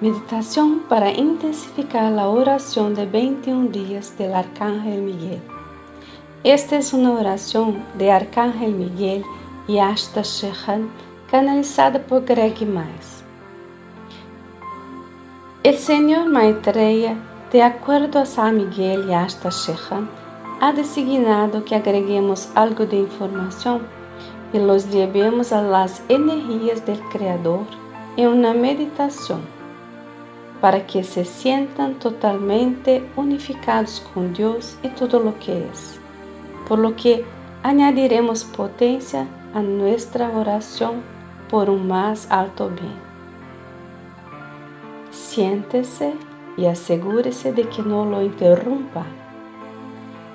Meditación para intensificar la oración de 21 días del Arcángel Miguel. Esta es una oración de Arcángel Miguel y Ashta Shehan canalizada por Greg Miles. El Señor Maitreya, de acuerdo a San Miguel y Ashta Shehan, ha designado que agreguemos algo de información y los llevemos a las energías del Creador en una meditación para que se sientan totalmente unificados con Dios y todo lo que es, por lo que añadiremos potencia a nuestra oración por un más alto bien. Siéntese y asegúrese de que no lo interrumpa.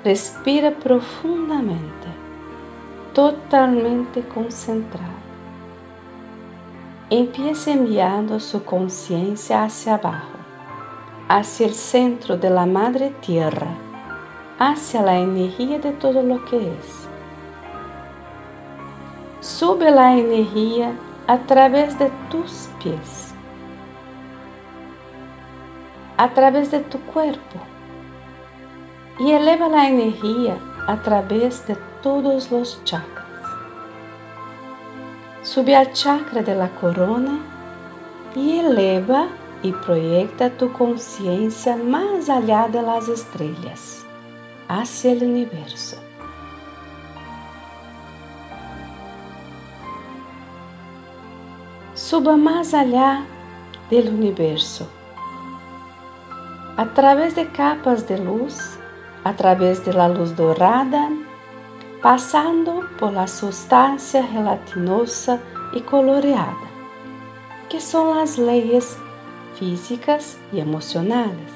Respira profundamente, totalmente concentrado. Empiece enviando su conciencia hacia abajo, hacia el centro de la Madre Tierra, hacia la energía de todo lo que es. Sube la energía a través de tus pies, a través de tu cuerpo y eleva la energía a través de todos los chakras. Sube al chakra de la corona y eleva y proyecta tu conciencia más allá de las estrellas, hacia el universo. Suba más allá del universo, a través de capas de luz, a través de la luz dorada, passando por la sustancia gelatinosa e coloreada, que são as leis físicas e emocionais.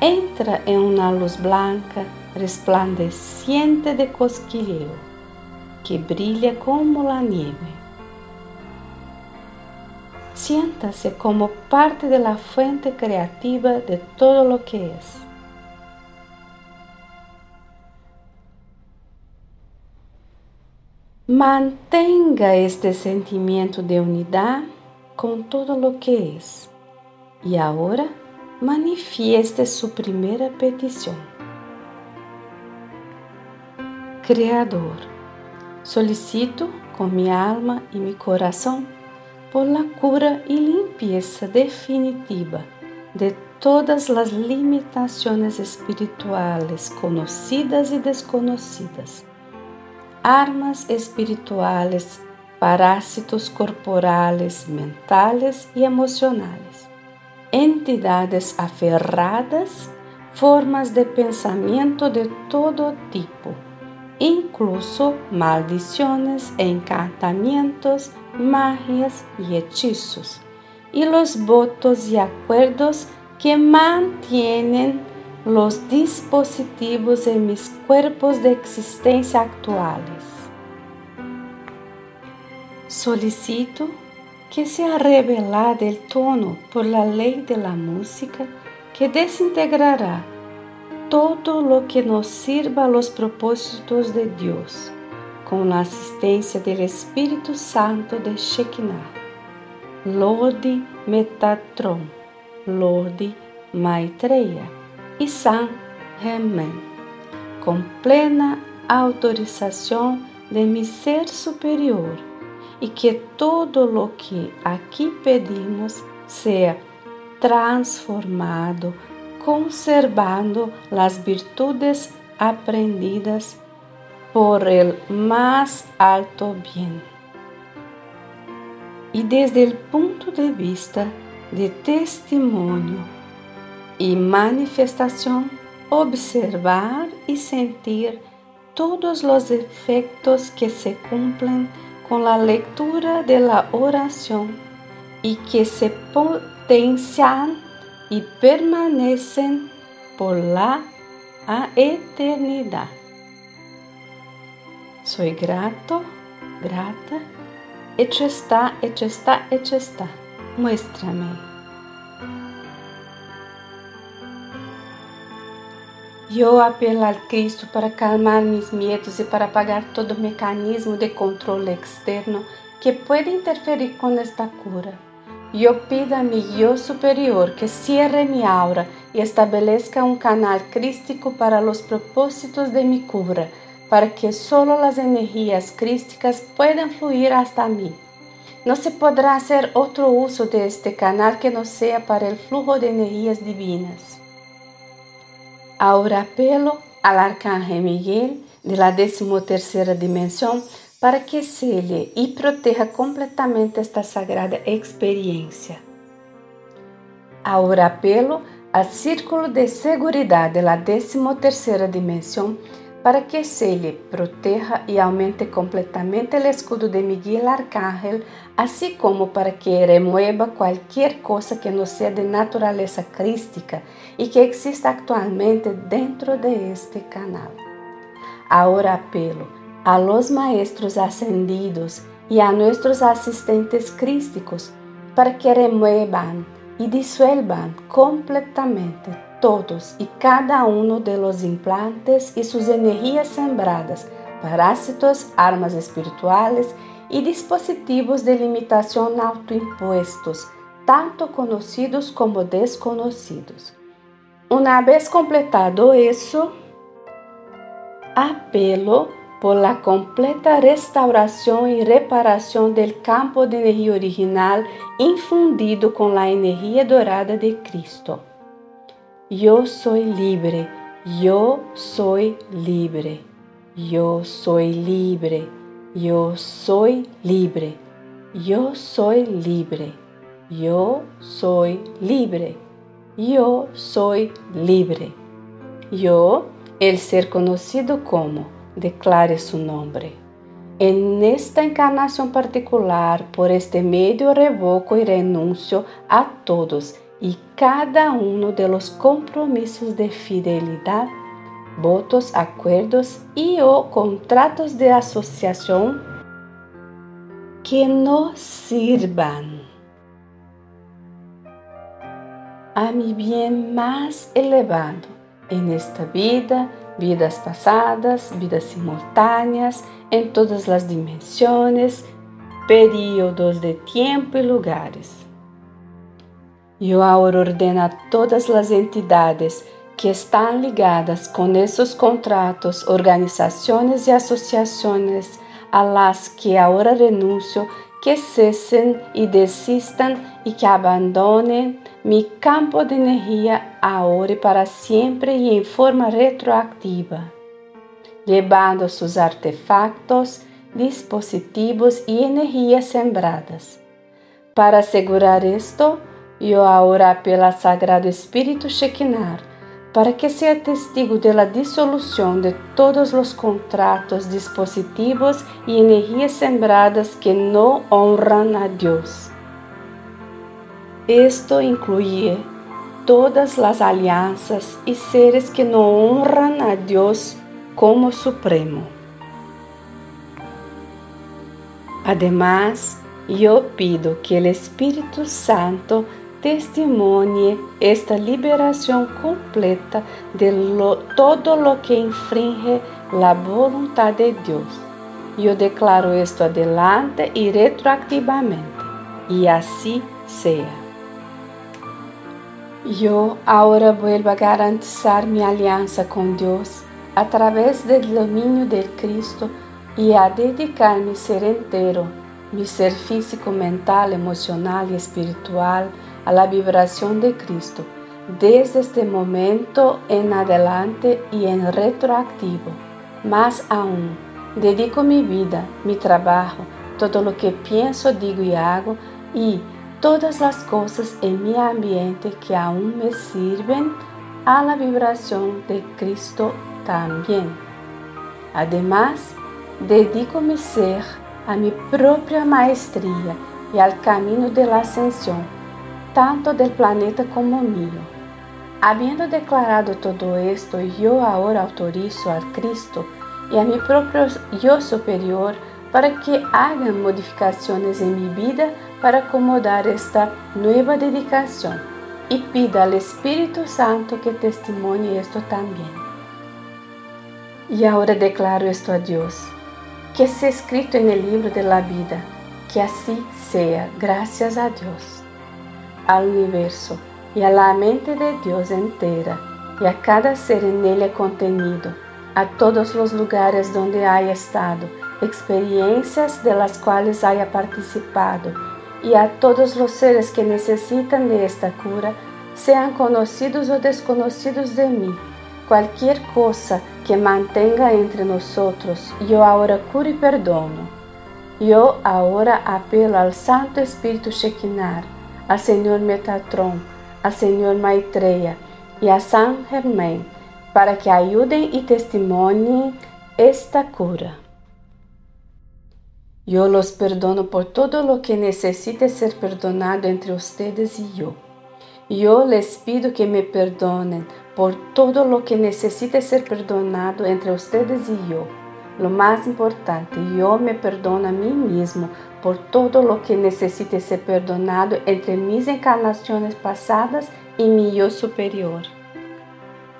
Entra em uma luz blanca resplandeciente de cosquilleo, que brilha como a nieve. Siéntase como parte de la fuente creativa de todo lo que es. Mantenga este sentimiento de unidad con todo lo que es. Y ahora manifieste su primera petición. Creador, solicito con mi alma y mi corazón por la cura y limpieza definitiva de todas las limitaciones espirituales conocidas y desconocidas armas espirituales, parásitos corporales, mentales y emocionales, entidades aferradas, formas de pensamiento de todo tipo, incluso maldiciones, encantamientos, magias y hechizos, y los votos y acuerdos que mantienen los dispositivos en mis cuerpos de existencia actuales. Solicito que sea revelado el tono por la ley de la música que desintegrará todo lo que nos sirva a los propósitos de Dios, con la asistencia del Espíritu Santo de Shekinah. Lodi Metatron, Lodi Maitreya e San Germain, com plena autorização de mi ser superior, e que todo lo que aqui pedimos seja transformado, conservando las virtudes aprendidas por el más alto bien. E desde o ponto de vista de testemunho y manifestación, observar y sentir todos los efectos que se cumplen con la lectura de la oración y que se potencian y permanecen por la eternidad. Soy grato, grata, hecho está, hecho está, hecho está. Muéstrame. Eu apelo ao Cristo para calmar meus medos e para apagar todo mecanismo de controle externo que pode interferir com esta cura. eu pido a mi yo superior que cierre mi aura y establezca un canal crístico para los propósitos de mi cura, para que solo las energías crísticas puedan fluir hasta mí. No se podrá hacer otro uso de este canal que no sea para el flujo de energías divinas. Ahora apelo al Arcángel Miguel de la decimotercera dimensión para que selle y proteja completamente esta sagrada experiencia. Ahora apelo al círculo de seguridad de la decimotercera dimensión para que selle, proteja y aumente completamente el escudo de Miguel Arcángel, así como para que remueva cualquier cosa que no sea de naturaleza crística y que exista actualmente dentro de este canal. Ahora apelo a los maestros ascendidos y a nuestros asistentes crísticos para que remuevan y disuelvan completamente todos y cada uno de los implantes y sus energías sembradas, parásitos, armas espirituales y dispositivos de limitación autoimpuestos, tanto conocidos como desconocidos. Una vez completado eso, apelo por la completa restauración y reparación del campo de energía original infundido con la energía dorada de Cristo. Yo soy libre, yo soy libre, yo soy libre, yo soy libre, yo soy libre, yo soy libre, yo soy libre. Yo, el ser conocido como, declare su nombre. En esta encarnación particular, por este medio revoco y renuncio a todos y cada uno de los compromisos de fidelidad, votos, acuerdos y o contratos de asociación que no sirvan a mi bien más elevado en esta vida, vidas pasadas, vidas simultáneas, en todas las dimensiones, períodos de tiempo y lugares. Yo ahora ordeno a todas las entidades que están ligadas con esos contratos, organizaciones y asociaciones a las que ahora renuncio que cesen y desistan y que abandonen mi campo de energía ahora y para siempre y en forma retroactiva, llevando sus artefactos, dispositivos y energías sembradas. Para asegurar eu ahora pela Sagrado Espírito Shekinah, para que seja testigo de la disolução de todos os contratos, dispositivos e energias sembradas que não honram a Deus. Esto inclui todas as alianças e seres que não honram a Deus como Supremo. Además, eu pido que o Espírito Santo testimonie esta liberação completa de lo, todo lo que infringe la voluntad de Deus. Eu declaro esto adelante e retroactivamente, e assim seja. Eu agora vuelvo a garantizar minha aliança com Deus a través do domínio de Cristo e a dedicar-me ser inteiro, mi ser físico, mental, emocional e espiritual a la vibración de Cristo desde este momento en adelante y en retroactivo. Más aún, dedico mi vida, mi trabajo, todo lo que pienso, digo y hago y todas las cosas en mi ambiente que aún me sirven a la vibración de Cristo también. Además, dedico mi ser a mi propia maestría y al camino de la ascensión tanto del planeta como mío. Habiendo declarado todo esto, yo ahora autorizo al Cristo y a mi propio yo superior para que hagan modificaciones en mi vida para acomodar esta nueva dedicación y pida al Espíritu Santo que testimonie esto también. Y ahora declaro esto a Dios, que sea escrito en el libro de la vida, que así sea, gracias a Dios. Al universo a la mente de Dios entera y a cada ser en ella contenido, a todos los lugares donde haya estado, experiencias de las cuales haya participado y a todos los seres que necesitan de esta cura, sean conocidos o desconocidos de mí. Cualquier cosa que mantenga entre nosotros, yo ahora curo y perdono. Yo ahora apelo al Santo Espíritu Shekinah, al Señor Metatron, al Señor Maitreya y a San Germain para que ayuden y testimonien esta cura. Yo los perdono por todo lo que necesite ser perdonado entre ustedes y yo. Yo les pido que me perdonen por todo lo que necesite ser perdonado entre ustedes y yo. Lo más importante, yo me perdono a mí mismo por todo lo que necesite ser perdonado entre mis encarnaciones pasadas y mi yo superior.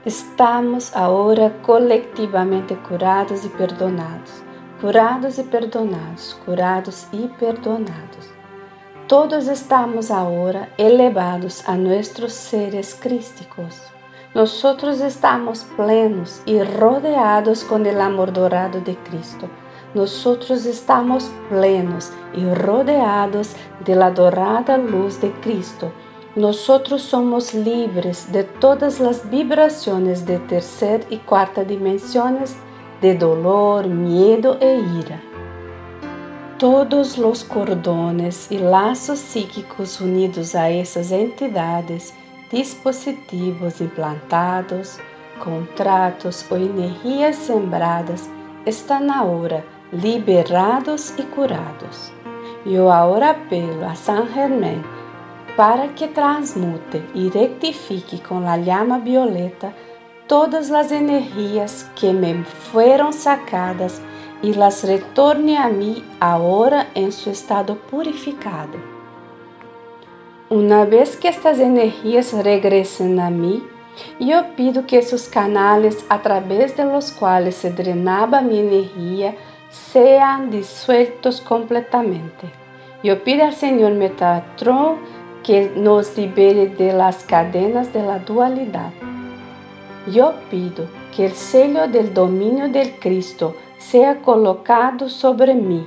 Estamos ahora colectivamente curados y perdonados curados e perdonados, curados e perdonados. Todos estamos agora elevados a nossos seres crísticos. Nós estamos plenos e rodeados com o amor dorado de Cristo. Nós estamos plenos e rodeados de la dorada luz de Cristo. Nós somos livres de todas as vibrações de terceira e quarta dimensões de dolor, miedo e ira. Todos os cordones e laços psíquicos unidos a essas entidades, dispositivos implantados, contratos ou energias sembradas estão agora liberados e curados. Eu agora apelo a San Germain para que transmute e rectifique com a llama violeta todas as energias que me foram sacadas e las retorne a mim agora em seu estado purificado. Uma vez que estas energias regresen a mim, eu pido que esses canales a través de los cuales se drenaba mi energia sean disueltos completamente. Eu pido ao Senhor Metatron que nos libere de las cadenas de la dualidade. Eu pido que o sello del dominio del Cristo sea colocado sobre mim.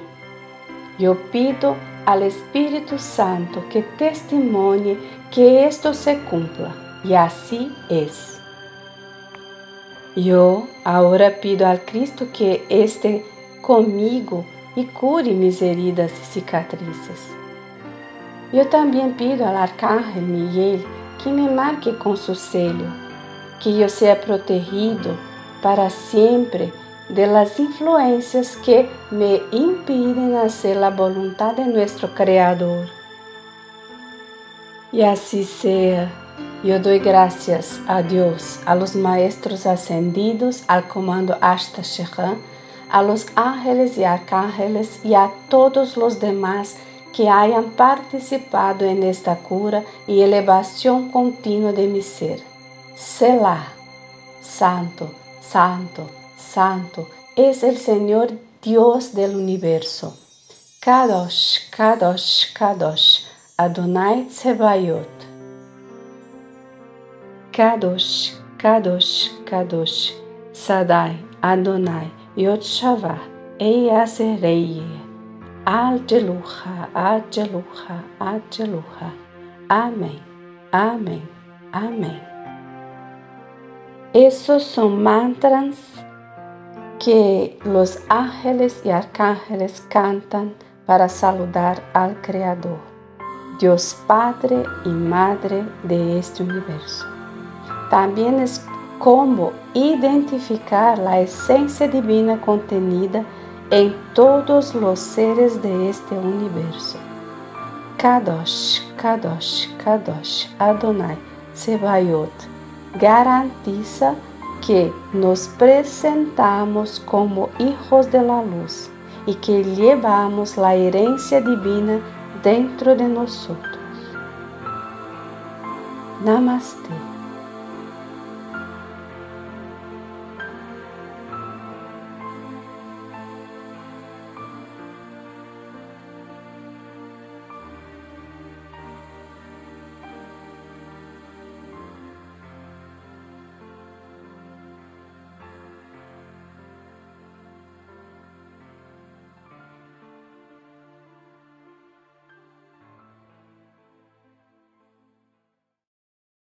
Eu pido al Espírito Santo que testimonie que esto se cumpla, e assim é. Eu agora pido al Cristo que este comigo e cure mis heridas e cicatrizes. Eu também pido ao Arcángel Miguel que me marque com seu sello que eu seja protegido para sempre de las influências que me impiden hacer la voluntad de nuestro Creador. E assim seja. Eu dou graças a Deus, a los maestros ascendidos, al comando Ashta a los ángeles e arcángeles e a todos los demás que hayan participado en esta cura e elevação contínua de mi ser. Selah. Santo, Santo, Santo es el Señor Dios del universo. Kadosh, Kadosh, Kadosh, Adonai Tsebayot. Kadosh, Kadosh, Kadosh, Sadai, Adonai, Yod Shavah, Eiasereye. Adeluha, Adeluha, Adeluha. Amém, Amém, Amém. Esos son mantras que los ángeles y arcángeles cantan para saludar al Creador, Dios Padre y Madre de este universo. También es como identificar la esencia divina contenida en todos los seres de este universo. Kadosh, Kadosh, Kadosh, Adonai, Sebayot garantiza que nos presentamos como hijos de la luz y que llevamos la herencia divina dentro de nosotros. Namaste.